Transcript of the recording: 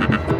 Bye.